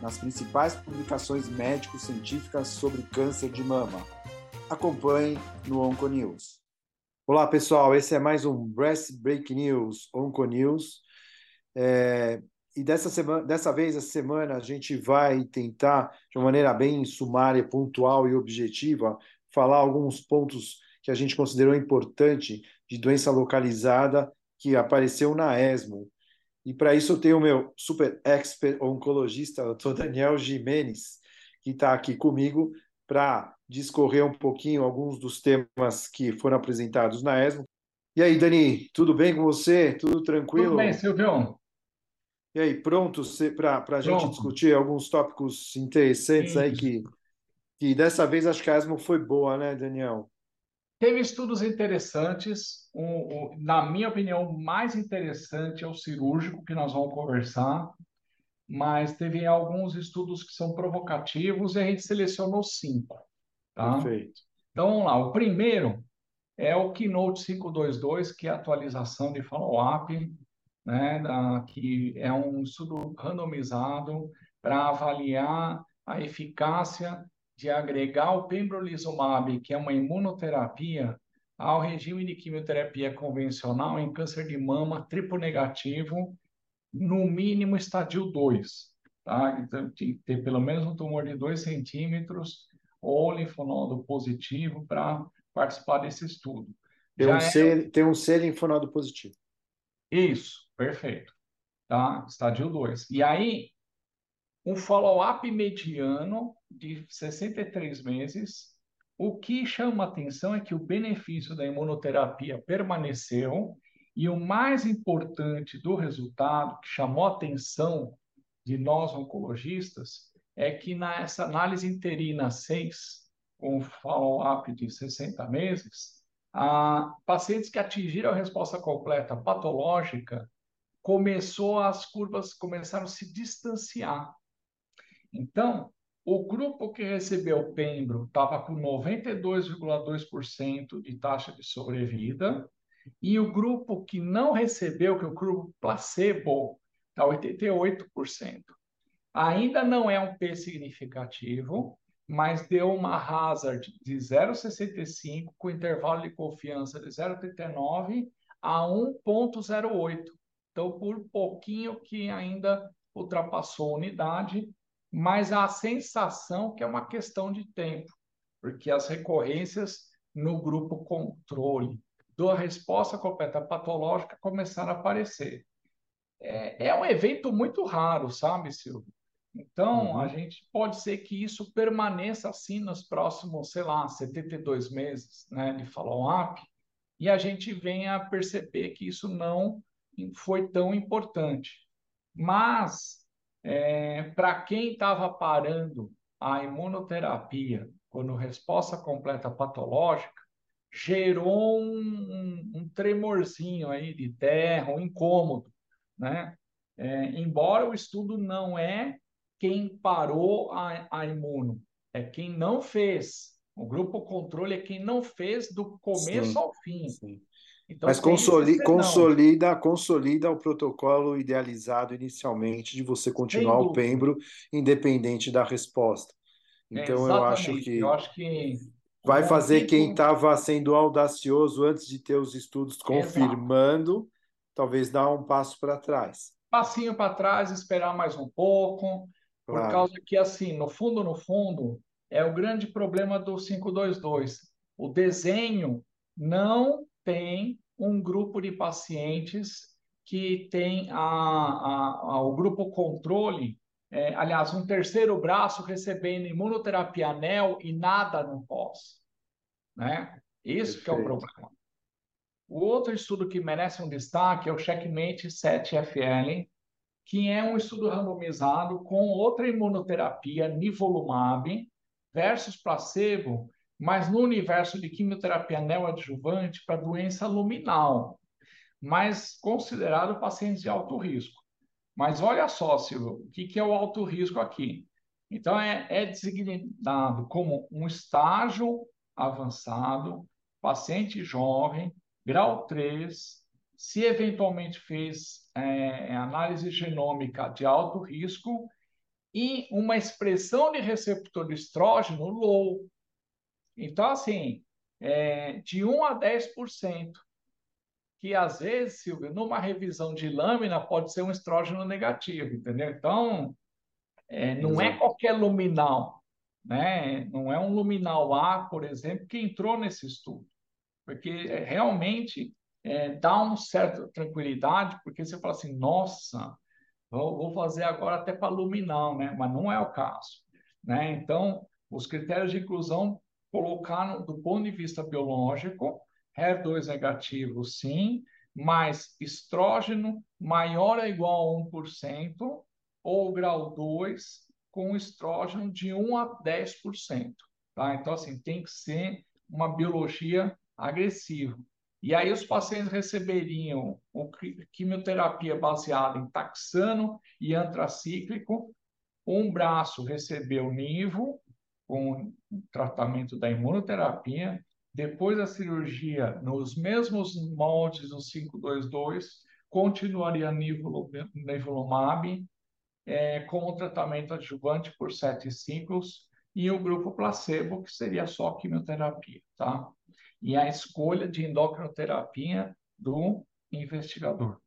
nas principais publicações médico-científicas sobre câncer de mama. Acompanhe no Onconews. Olá, pessoal. Esse é mais um Breast Break News, Onconews. É, e dessa, semana, dessa vez, essa semana, a gente vai tentar, de uma maneira bem sumária, pontual e objetiva, falar alguns pontos que a gente considerou importante de doença localizada que apareceu na ESMO e para isso eu tenho o meu super expert oncologista, o Dr. Daniel Jimenez, que está aqui comigo para discorrer um pouquinho alguns dos temas que foram apresentados na ESMO. E aí, Dani, tudo bem com você? Tudo tranquilo? Tudo bem, Silvio. E aí, pronto para a gente discutir alguns tópicos interessantes Sim. aí que, que dessa vez acho que a ESMO foi boa, né, Daniel? Teve estudos interessantes. Um, um, na minha opinião, o mais interessante é o cirúrgico, que nós vamos conversar. Mas teve alguns estudos que são provocativos e a gente selecionou cinco. Tá? Perfeito. Então, vamos lá. O primeiro é o Keynote 522, que é a atualização de follow-up, né, da, que é um estudo randomizado para avaliar a eficácia de agregar o pembrolizumab, que é uma imunoterapia, ao regime de quimioterapia convencional em câncer de mama triplo negativo, no mínimo estádio 2. Tá? Então, tem que ter pelo menos um tumor de 2 centímetros ou linfonodo positivo para participar desse estudo. Tem um, é... C, tem um C linfonodo positivo. Isso, perfeito. Tá? Estádio 2. E aí, um follow-up mediano de 63 meses. O que chama atenção é que o benefício da imunoterapia permaneceu e o mais importante do resultado, que chamou a atenção de nós oncologistas, é que nessa análise interina 6, com follow-up de 60 meses, a pacientes que atingiram a resposta completa patológica começou as curvas começaram a se distanciar então, o grupo que recebeu Pembro estava com 92,2% de taxa de sobrevida, e o grupo que não recebeu, que é o grupo placebo, está 88%. Ainda não é um P significativo, mas deu uma hazard de 0,65 com intervalo de confiança de 0,39 a 1,08. Então, por pouquinho que ainda ultrapassou a unidade, mas a sensação que é uma questão de tempo, porque as recorrências no grupo controle da resposta completa patológica começaram a aparecer. É, é um evento muito raro, sabe, Silvio? Então, uhum. a gente pode ser que isso permaneça assim nos próximos, sei lá, 72 meses né, de follow-up, e a gente venha a perceber que isso não foi tão importante. Mas é, Para quem estava parando a imunoterapia quando resposta completa patológica, gerou um, um, um tremorzinho aí de terra, um incômodo, né? É, embora o estudo não é quem parou a, a imuno, é quem não fez. O grupo controle é quem não fez do começo sim, ao fim. Sim. Então, Mas consolida, consolida, consolida o protocolo idealizado inicialmente de você continuar o Pembro independente da resposta. Então é, eu acho que eu acho que vai fazer quem estava sendo audacioso antes de ter os estudos confirmando, Exato. talvez dar um passo para trás. Passinho para trás, esperar mais um pouco, claro. por causa que assim, no fundo, no fundo, é o grande problema do 522. O desenho não tem um grupo de pacientes que tem a, a, a o grupo controle, é, aliás, um terceiro braço recebendo imunoterapia anel e nada no pós. Né? Isso Perfeito. que é o problema. O outro estudo que merece um destaque é o Checkmate 7FL, que é um estudo randomizado com outra imunoterapia, nivolumab, versus placebo, mas no universo de quimioterapia neoadjuvante para doença luminal, mas considerado pacientes de alto risco. Mas olha só, Silvio, o que, que é o alto risco aqui? Então, é, é designado como um estágio avançado, paciente jovem, grau 3, se eventualmente fez é, análise genômica de alto risco e uma expressão de receptor de estrógeno low. Então, assim, é, de 1 a 10%, que às vezes, Silvio, numa revisão de lâmina pode ser um estrógeno negativo, entendeu? Então, é, não é Exato. é qualquer luminal, né? Não é um luminal A, por exemplo, que entrou nesse estudo, porque é, realmente é, dá uma certa tranquilidade, porque você fala assim, nossa, vou, vou fazer agora até para luminal, né? Mas não é o caso, né? Então, os critérios de inclusão colocaram do ponto de vista biológico, HER2 negativo, sim, mas estrógeno maior ou igual a 1%, ou grau 2, com estrógeno de 1 a 10%. Tá? Então, assim, tem que ser uma biologia agressiva. E aí os pacientes receberiam quimioterapia baseada em taxano e antracíclico. Um braço recebeu nivo, com tratamento da imunoterapia. Depois da cirurgia, nos mesmos moldes do 522, continuaria nivolumab é, com o tratamento adjuvante por sete ciclos e o grupo placebo, que seria só quimioterapia, tá? e a escolha de endocrinoterapia do investigador.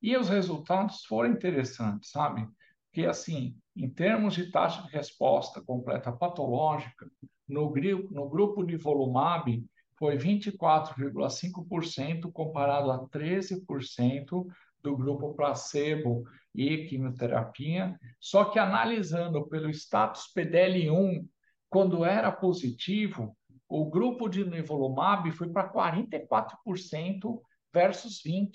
E os resultados foram interessantes, sabe? Porque, assim, em termos de taxa de resposta completa patológica, no, grupo, no grupo de volumab foi 24,5% comparado a 13% do grupo placebo e quimioterapia, só que analisando pelo status PDL1, quando era positivo, o grupo de nivolumab foi para 44% versus 20%,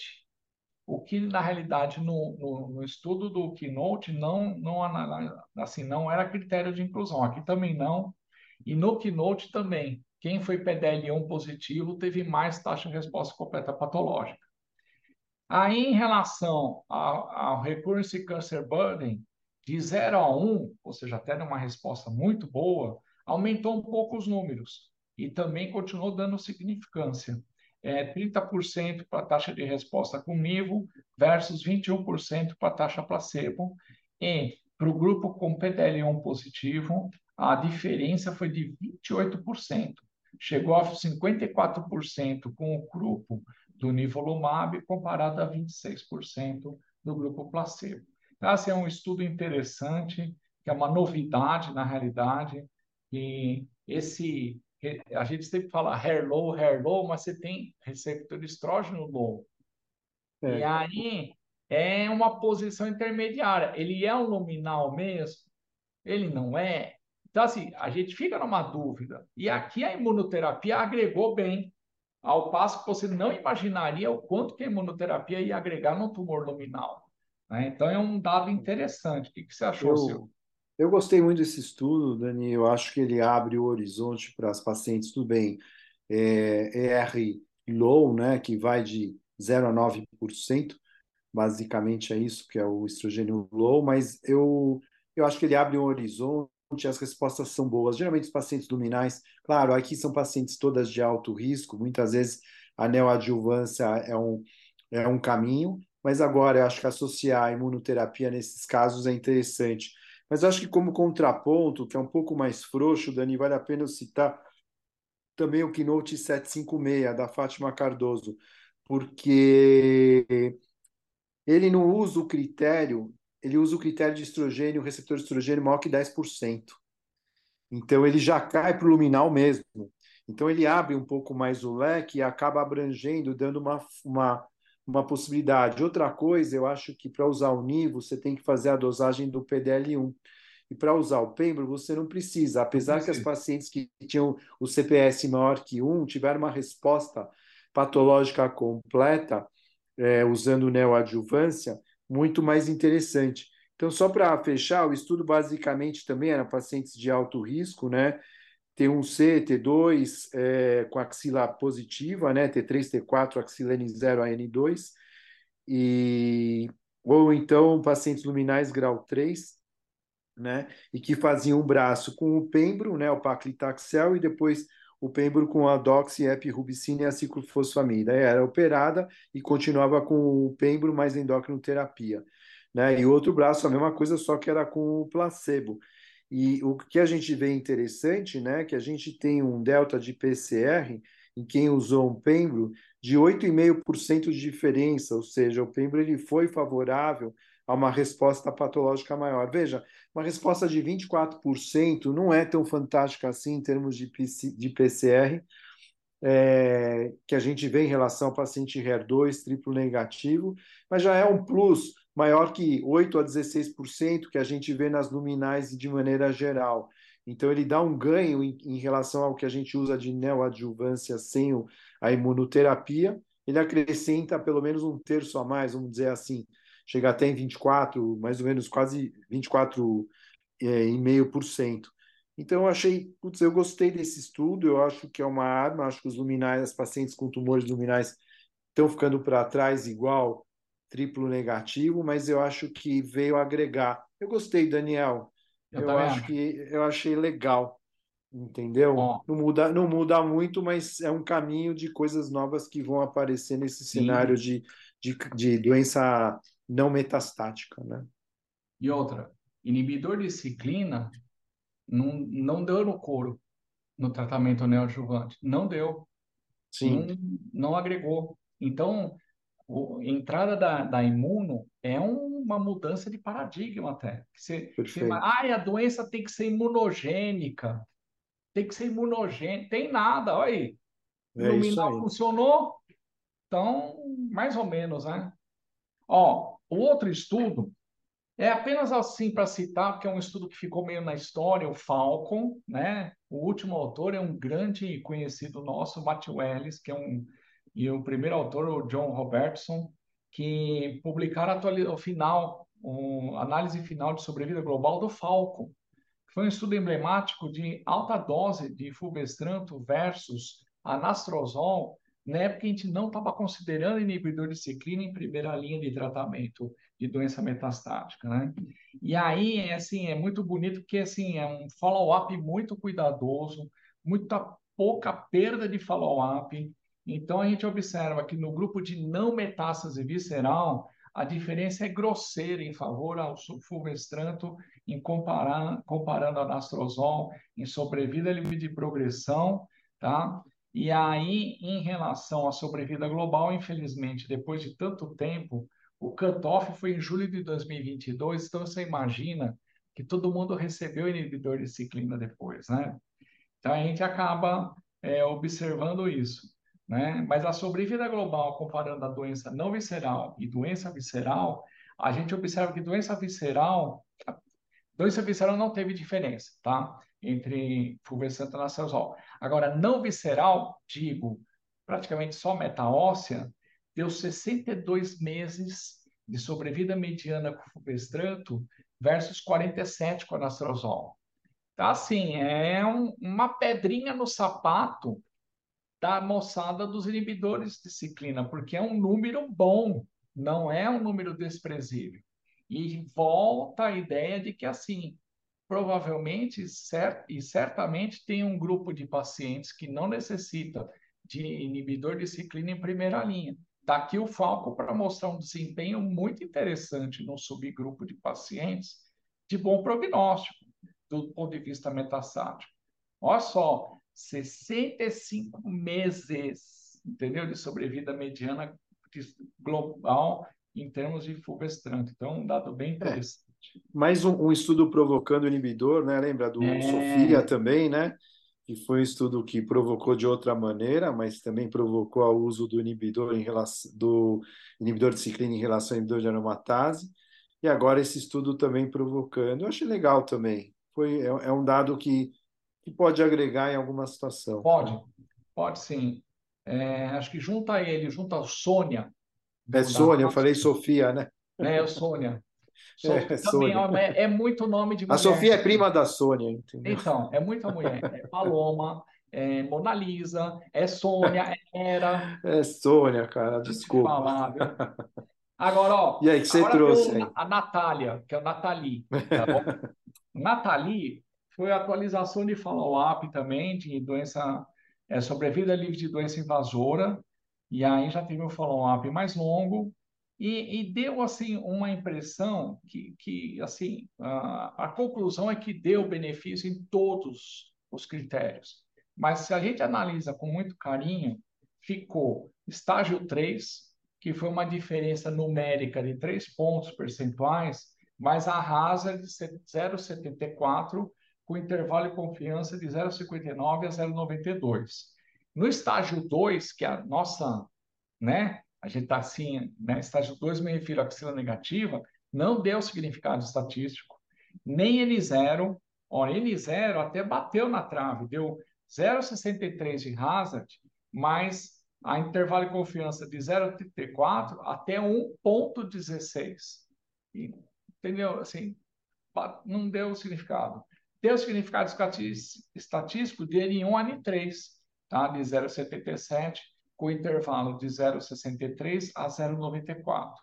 o que na realidade no, no, no, estudo do Keynote não, não, assim, não era critério de inclusão, aqui também não, e no Keynote também, quem foi PDL1 positivo teve mais taxa de resposta completa patológica. Aí, em relação ao, recurrence cancer burden, de 0 a 1, ou seja, até uma resposta muito boa, aumentou um pouco os números e também continuou dando significância. É, 30% para a taxa de resposta com nível versus 21% para a taxa placebo. E para o grupo com PDL1 positivo, a diferença foi de 28%. Chegou a 54% com o grupo do nivolumab, comparado a 26% do grupo placebo. Então, esse é um estudo interessante, que é uma novidade na realidade, e esse a gente sempre fala hair low, hair low, mas você tem receptor estrógeno low. É. E aí é uma posição intermediária. Ele é um luminal mesmo? Ele não é? Então, assim, a gente fica numa dúvida. E aqui a imunoterapia agregou bem, ao passo que você não imaginaria o quanto que a imunoterapia ia agregar no tumor luminal. Né? Então, é um dado interessante. O que, que você achou, Eu... Silvio? Eu gostei muito desse estudo, Dani. Eu acho que ele abre o horizonte para as pacientes, tudo bem, é, ER low, né, que vai de 0 a 9%, basicamente é isso que é o estrogênio low, mas eu, eu acho que ele abre um horizonte, as respostas são boas. Geralmente os pacientes luminais, claro, aqui são pacientes todas de alto risco, muitas vezes a neoadjuvância é um, é um caminho, mas agora eu acho que associar a imunoterapia nesses casos é interessante mas acho que como contraponto, que é um pouco mais frouxo, Dani, vale a pena citar também o Keynote 756 da Fátima Cardoso, porque ele não usa o critério, ele usa o critério de estrogênio, receptor de estrogênio maior que 10%. Então ele já cai para o luminal mesmo. Então ele abre um pouco mais o leque e acaba abrangendo, dando uma, uma uma possibilidade. Outra coisa, eu acho que para usar o Nivo, você tem que fazer a dosagem do PDL1. E para usar o Pembro, você não precisa. Apesar que as pacientes que tinham o CPS maior que 1 tiveram uma resposta patológica completa, é, usando neoadjuvância, muito mais interessante. Então, só para fechar, o estudo basicamente também era pacientes de alto risco, né? T1C, T2 é, com axila positiva, né? T3, T4, axila N0 a N2, e, ou então pacientes luminais grau 3, né? E que faziam o braço com o pembro, né? O paclitaxel, e depois o pembro com a doxy, epirubicina e a ciclofosfamida. Era operada e continuava com o pembro mais endocrinoterapia. Né? E outro braço, a mesma coisa, só que era com o placebo. E o que a gente vê interessante, né, que a gente tem um delta de PCR em quem usou um pembro de 8,5% de diferença, ou seja, o pembro ele foi favorável a uma resposta patológica maior. Veja, uma resposta de 24% não é tão fantástica assim em termos de, de PCR, é, que a gente vê em relação ao paciente HER2 triplo negativo, mas já é um plus maior que 8 a 16% que a gente vê nas luminais de maneira geral. Então, ele dá um ganho em, em relação ao que a gente usa de neoadjuvância sem o, a imunoterapia. Ele acrescenta pelo menos um terço a mais, vamos dizer assim, chega até em 24, mais ou menos quase 24,5%. É, então, eu achei, putz, eu gostei desse estudo, eu acho que é uma arma, acho que os luminais, as pacientes com tumores luminais estão ficando para trás igual triplo negativo, mas eu acho que veio agregar. Eu gostei, Daniel. Eu, eu acho que eu achei legal, entendeu? Bom. Não muda, não muda muito, mas é um caminho de coisas novas que vão aparecer nesse Sim. cenário de, de, de doença não metastática, né? E outra, inibidor de ciclina não, não deu no couro no tratamento neoadjuvante, não deu, Sim. Não, não agregou. Então, a entrada da, da imuno é uma mudança de paradigma até. Você, você, ah, a doença tem que ser imunogênica, tem que ser imunogênica, tem nada, olha aí. É Luminal funcionou, então, mais ou menos, né? Ó, o outro estudo é apenas assim para citar, porque é um estudo que ficou meio na história, o Falcon, né? O último autor é um grande conhecido nosso, Matthew Ellis, que é um e o primeiro autor, o John Robertson, que publicaram o final, uma análise final de sobrevida global do Falcon. Foi um estudo emblemático de alta dose de fulvestranto versus anastrozol, na época a gente não estava considerando inibidor de ciclina em primeira linha de tratamento de doença metastática, né? E aí, é assim, é muito bonito porque, assim, é um follow-up muito cuidadoso, muita pouca perda de follow-up, então, a gente observa que no grupo de não metástase visceral, a diferença é grosseira em favor ao fulvestranto em comparar, comparando a nastrozol em sobrevida livre de progressão, tá? E aí, em relação à sobrevida global, infelizmente, depois de tanto tempo, o cutoff foi em julho de 2022, então você imagina que todo mundo recebeu inibidor de ciclina depois, né? Então, a gente acaba é, observando isso. Né? Mas a sobrevida global, comparando a doença não visceral e doença visceral, a gente observa que doença visceral, doença visceral não teve diferença, tá? Entre fulvestrante e. Agora, não visceral, digo, praticamente só metaóssea, deu 62 meses de sobrevida mediana com fulvestranto versus 47 com a. Tá assim, é um, uma pedrinha no sapato da moçada dos inibidores de ciclina, porque é um número bom, não é um número desprezível. E volta a ideia de que, assim, provavelmente e certamente tem um grupo de pacientes que não necessita de inibidor de ciclina em primeira linha. Daqui o Falco para mostrar um desempenho muito interessante no subgrupo de pacientes de bom prognóstico, do ponto de vista metastático. Olha só, 65 meses, entendeu? De sobrevida mediana global em termos de fulvestrante. Então, um dado bem é. interessante. É. Mais um, um, estudo provocando inibidor, né? Lembra do é... Sofia também, né? Que foi um estudo que provocou de outra maneira, mas também provocou o uso do inibidor em relação do inibidor de ciclina em relação ao inibidor de aromatase. E agora esse estudo também provocando. Eu achei legal também. Foi, é, é um dado que que pode agregar em alguma situação. Pode, pode sim. É, acho que junta ele, junta a Sônia. É Sônia, eu falei Sofia, né? É, Sônia. É, Sônia. É, é, muito nome de mulher. A Sofia é prima da Sônia, entendeu? Então, é muita mulher. É Paloma, é Mona Lisa, é Sônia, é Era. É Sônia, cara, desculpa. Falar, agora, ó. E aí, que você trouxe aí? A Natália, que é o Nathalie. Tá bom? Nathalie foi a atualização de follow-up também de doença, é, sobrevida livre de doença invasora. E aí já teve um follow-up mais longo. E, e, deu assim uma impressão que, que assim a, a conclusão é que deu benefício em todos os critérios. Mas se a gente analisa com muito carinho, ficou estágio 3, que foi uma diferença numérica de 3 pontos percentuais, mas a hazard de 0,74 com intervalo de confiança de 0,59 a 0,92. No estágio 2, que é a nossa, né, a gente está assim, né, estágio 2, meio filoxila negativa, não deu significado estatístico, nem N0, ó, N0 até bateu na trave, deu 0,63 de hazard, mais a intervalo de confiança de 0,34 até 1,16. Entendeu? Assim, não deu significado. Deu significado estatístico de N1 a N3, tá? de 0,77, com intervalo de 0,63 a 0,94.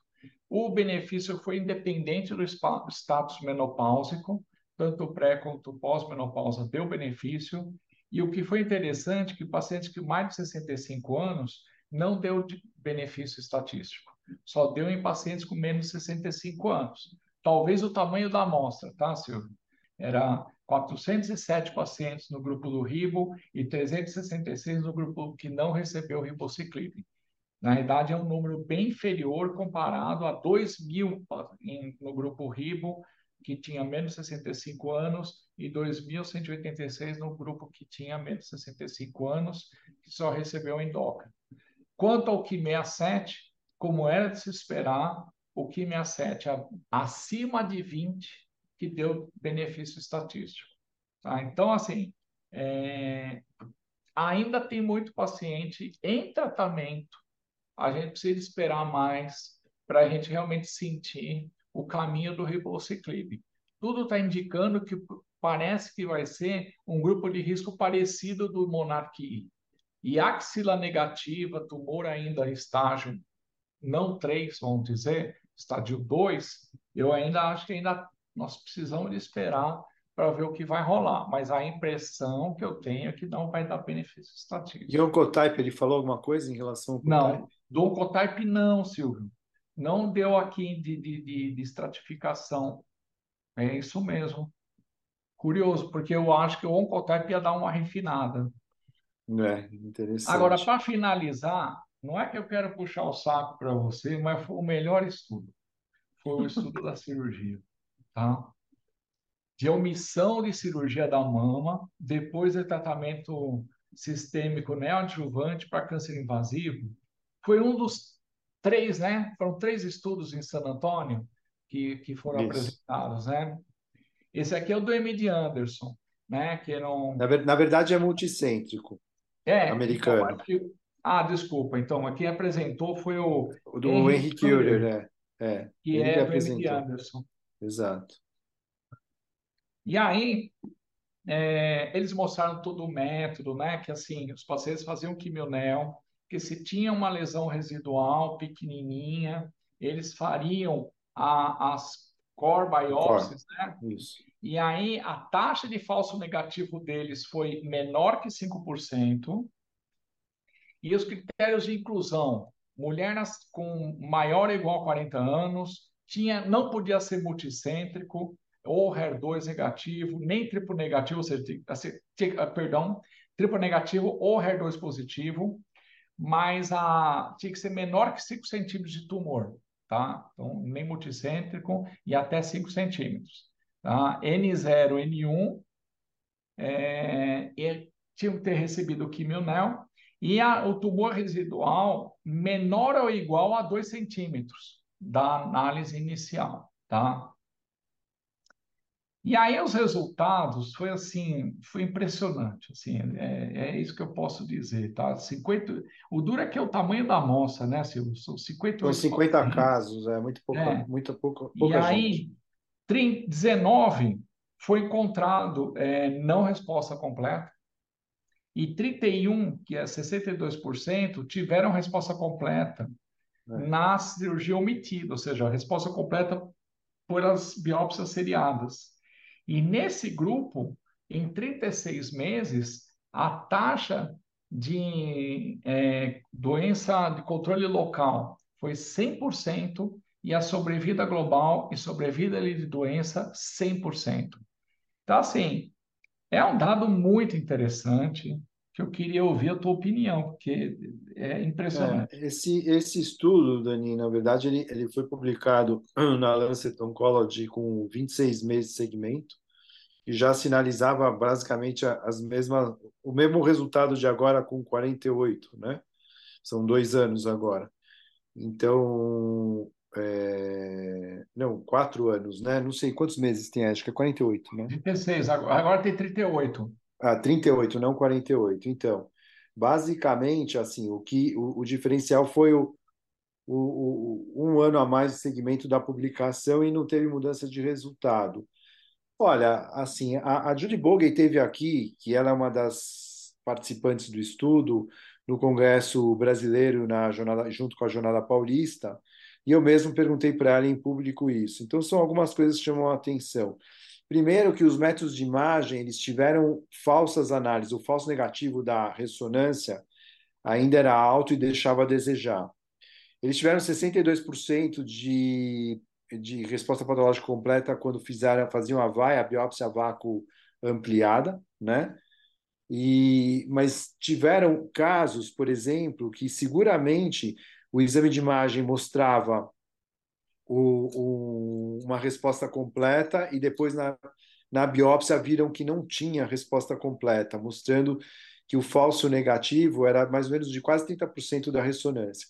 O benefício foi independente do status menopáusico, tanto pré quanto pós-menopausa deu benefício, e o que foi interessante é que pacientes que mais de 65 anos não deu benefício estatístico, só deu em pacientes com menos de 65 anos. Talvez o tamanho da amostra, tá, Silvio? Era 407 pacientes no grupo do ribo e 366 no grupo que não recebeu ribociclib. Na verdade, é um número bem inferior comparado a 2 mil no grupo ribo que tinha menos 65 anos, e 2.186 no grupo que tinha menos 65 anos, que só recebeu endócrino. Quanto ao Ki67, como era de se esperar, o Ki67 acima de 20, que deu benefício estatístico. Tá? Então, assim, é... ainda tem muito paciente em tratamento, a gente precisa esperar mais para a gente realmente sentir o caminho do ribociclib. Tudo está indicando que parece que vai ser um grupo de risco parecido do monarquia. E axila negativa, tumor ainda estágio não 3, vamos dizer, estágio 2, eu ainda acho que ainda nós precisamos de esperar para ver o que vai rolar. Mas a impressão que eu tenho é que não vai dar benefício estatístico. E o Oncotype, ele falou alguma coisa em relação ao Oncotype? Não, do Oncotype não, Silvio não deu aqui de, de, de, de estratificação. É isso mesmo. Curioso, porque eu acho que o Oncotype ia dar uma refinada. É, interessante. Agora, para finalizar, não é que eu quero puxar o saco para você, mas foi o melhor estudo. Foi o estudo da cirurgia, tá? De omissão de cirurgia da mama depois do tratamento sistêmico neoadjuvante para câncer invasivo. Foi um dos três, né? Foram três estudos em San Antônio que, que foram Isso. apresentados, né? Esse aqui é o do MD Anderson, né? Que um... na, na verdade é multicêntrico. É, americano. Então, aqui... Ah, desculpa. Então, aqui apresentou foi o, o do Henry Curer, né? É, que é do MD Anderson. Exato. E aí, é, eles mostraram todo o método, né? Que assim, os pacientes faziam quimionel, que se tinha uma lesão residual pequenininha, eles fariam a, as core biopsies, né? Isso. E aí a taxa de falso negativo deles foi menor que 5%. E os critérios de inclusão, mulher nas, com maior ou igual a 40 anos, tinha, não podia ser multicêntrico, ou HER2 negativo, nem triplo negativo, ou seja, assim, perdão, triplo negativo ou HER2 positivo, mas a, tinha que ser menor que 5 centímetros de tumor, tá? Então, nem multicêntrico e até 5 centímetros. Tá? N0, N1, é, e tinha que ter recebido quimionel, e a, o tumor residual menor ou igual a 2 centímetros da análise inicial, tá? E aí os resultados foi assim, foi impressionante, assim, é, é isso que eu posso dizer, tá? 50, o duro é que é o tamanho da amostra, né, Silvio? São 58 São 50 pacientes. casos, é muito pouca, é. muito pouca e aí, 30, 19 foi encontrado é, não resposta completa e 31, que é 62%, tiveram resposta completa é. na cirurgia omitida, ou seja, a resposta completa por as biópsias seriadas. E nesse grupo, em 36 meses, a taxa de é, doença de controle local foi 100% e a sobrevida global e sobrevida de doença 100%. Então, assim, é um dado muito interessante que eu queria ouvir a tua opinião, porque é impressionante. É, esse, esse estudo, Dani, na verdade, ele, ele foi publicado na Lancet Oncology com 26 meses de segmento e já sinalizava basicamente as mesmas, o mesmo resultado de agora com 48, né? São dois anos agora. Então, é... não, quatro anos, né? Não sei quantos meses tem, acho que é 48, né? 36, agora tem 38. Ah, 38, não 48. Então, basicamente, assim, o que o, o diferencial foi o, o, o, um ano a mais de segmento da publicação e não teve mudança de resultado. Olha, assim, a, a Judy Bogey teve aqui, que ela é uma das participantes do estudo no Congresso Brasileiro na jornada, junto com a Jornada Paulista, e eu mesmo perguntei para ela em público isso. Então, são algumas coisas que chamam a atenção. Primeiro que os métodos de imagem eles tiveram falsas análises. O falso negativo da ressonância ainda era alto e deixava a desejar. Eles tiveram 62% de, de resposta patológica completa quando fizeram, faziam a VAI, a biópsia a vácuo ampliada, né? E, mas tiveram casos, por exemplo, que seguramente o exame de imagem mostrava o, o, uma resposta completa e depois na, na biópsia viram que não tinha resposta completa, mostrando que o falso negativo era mais ou menos de quase 30% da ressonância.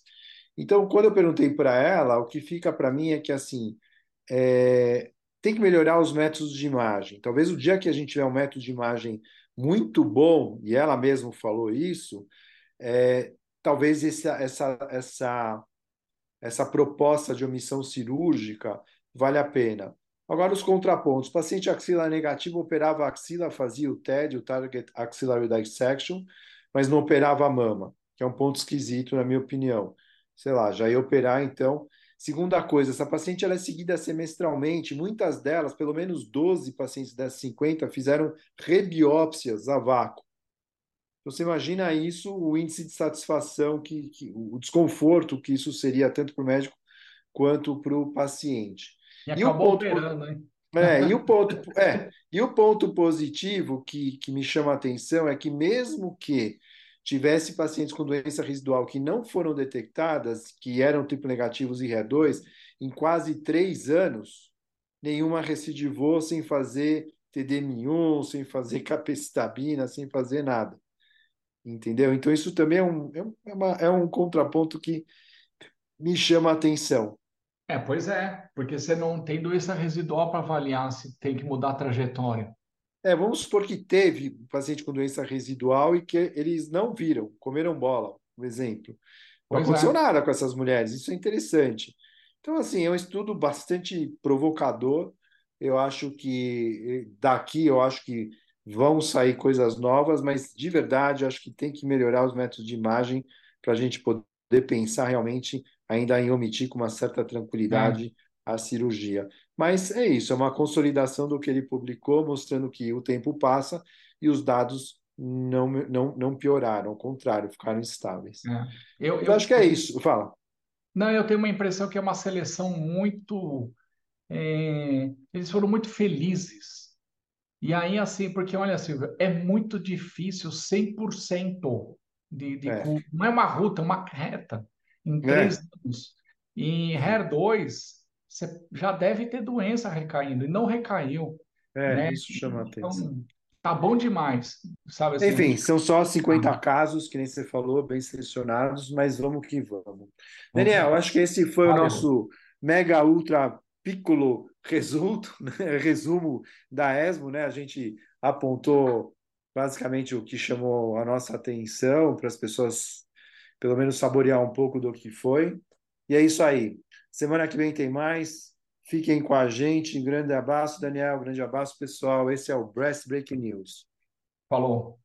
Então, quando eu perguntei para ela, o que fica para mim é que assim é, tem que melhorar os métodos de imagem. Talvez o dia que a gente tiver um método de imagem muito bom, e ela mesma falou isso, é, talvez essa, essa, essa essa proposta de omissão cirúrgica vale a pena. Agora, os contrapontos. Paciente axila negativo operava a axila, fazia o TED, o Target Axillary Dissection, mas não operava a mama, que é um ponto esquisito, na minha opinião. Sei lá, já ia operar, então. Segunda coisa, essa paciente ela é seguida semestralmente, muitas delas, pelo menos 12 pacientes dessas 50, fizeram rebiópsias a vácuo. Então, você imagina isso, o índice de satisfação, que, que o desconforto que isso seria tanto para o médico quanto para o paciente. E, e acabou o ponto, operando, hein? É, e o ponto, é, e o ponto positivo que, que me chama a atenção é que mesmo que tivesse pacientes com doença residual que não foram detectadas, que eram tipo negativos e RE2, em quase três anos, nenhuma recidivou sem fazer TDM1, sem fazer capecitabina, sem fazer nada entendeu? Então isso também é um, é, é, uma, é um contraponto que me chama a atenção. É, pois é, porque você não tem doença residual para avaliar se tem que mudar a trajetória. É, vamos supor que teve um paciente com doença residual e que eles não viram, comeram bola, por exemplo. Não pois aconteceu é. nada com essas mulheres, isso é interessante. Então, assim, é um estudo bastante provocador. Eu acho que daqui, eu acho que vão sair coisas novas, mas de verdade acho que tem que melhorar os métodos de imagem para a gente poder pensar realmente ainda em omitir com uma certa tranquilidade é. a cirurgia. Mas é isso, é uma consolidação do que ele publicou, mostrando que o tempo passa e os dados não, não, não pioraram, ao contrário, ficaram estáveis. É. Eu, eu, eu, acho que é isso. Fala. Não, eu tenho uma impressão que é uma seleção muito. É, eles foram muito felizes e aí, assim, porque olha, Silvia, é muito difícil 100% de, de é. Não é uma ruta, é uma reta em é. três é. anos. E em HER 2, você já deve ter doença recaindo, e não recaiu. É, né? isso chama então, atenção. Tá bom demais, sabe assim? Enfim, são só 50 ah. casos, que nem você falou, bem selecionados, mas vamos que vamos. Daniel, acho que esse foi Valeu. o nosso mega ultra piccolo resulto, né? resumo da ESMO, né? A gente apontou basicamente o que chamou a nossa atenção para as pessoas, pelo menos, saborear um pouco do que foi. E é isso aí. Semana que vem tem mais. Fiquem com a gente. Grande abraço, Daniel. Grande abraço, pessoal. Esse é o Breast Breaking News. Falou.